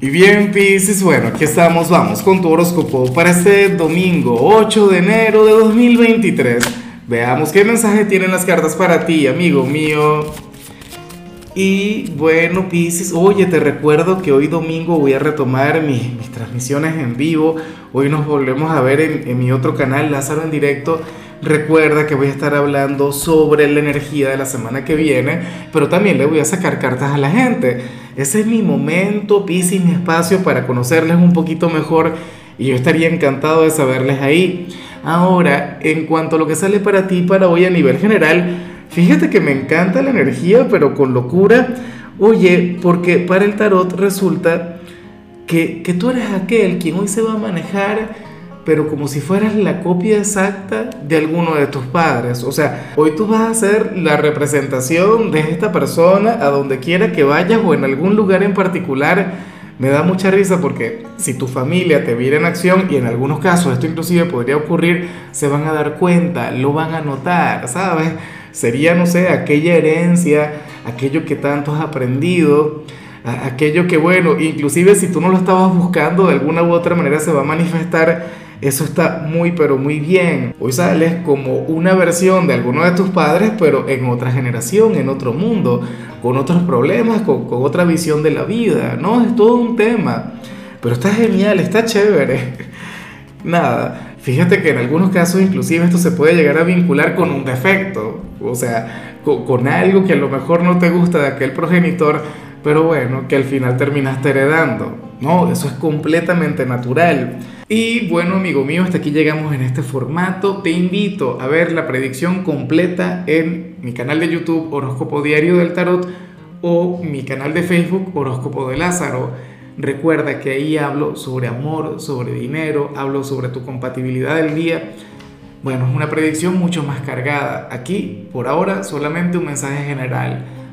Y bien, Pisces, bueno, aquí estamos, vamos con tu horóscopo para este domingo 8 de enero de 2023. Veamos qué mensaje tienen las cartas para ti, amigo mío. Y bueno, Pisces, oye, te recuerdo que hoy domingo voy a retomar mis, mis transmisiones en vivo. Hoy nos volvemos a ver en, en mi otro canal, Lázaro en directo. Recuerda que voy a estar hablando sobre la energía de la semana que viene, pero también le voy a sacar cartas a la gente. Ese es mi momento, Pisces, mi espacio para conocerles un poquito mejor y yo estaría encantado de saberles ahí. Ahora, en cuanto a lo que sale para ti para hoy a nivel general, fíjate que me encanta la energía, pero con locura. Oye, porque para el tarot resulta que, que tú eres aquel quien hoy se va a manejar pero como si fueras la copia exacta de alguno de tus padres. O sea, hoy tú vas a ser la representación de esta persona a donde quiera que vayas o en algún lugar en particular. Me da mucha risa porque si tu familia te viera en acción, y en algunos casos esto inclusive podría ocurrir, se van a dar cuenta, lo van a notar, ¿sabes? Sería, no sé, aquella herencia, aquello que tanto has aprendido, aquello que, bueno, inclusive si tú no lo estabas buscando, de alguna u otra manera se va a manifestar eso está muy, pero muy bien. Hoy sales como una versión de alguno de tus padres, pero en otra generación, en otro mundo, con otros problemas, con, con otra visión de la vida. No, es todo un tema. Pero está genial, está chévere. Nada, fíjate que en algunos casos inclusive esto se puede llegar a vincular con un defecto. O sea, con, con algo que a lo mejor no te gusta de aquel progenitor, pero bueno, que al final terminaste heredando. No, eso es completamente natural. Y bueno, amigo mío, hasta aquí llegamos en este formato. Te invito a ver la predicción completa en mi canal de YouTube Horóscopo Diario del Tarot o mi canal de Facebook Horóscopo de Lázaro. Recuerda que ahí hablo sobre amor, sobre dinero, hablo sobre tu compatibilidad del día. Bueno, es una predicción mucho más cargada. Aquí, por ahora, solamente un mensaje general.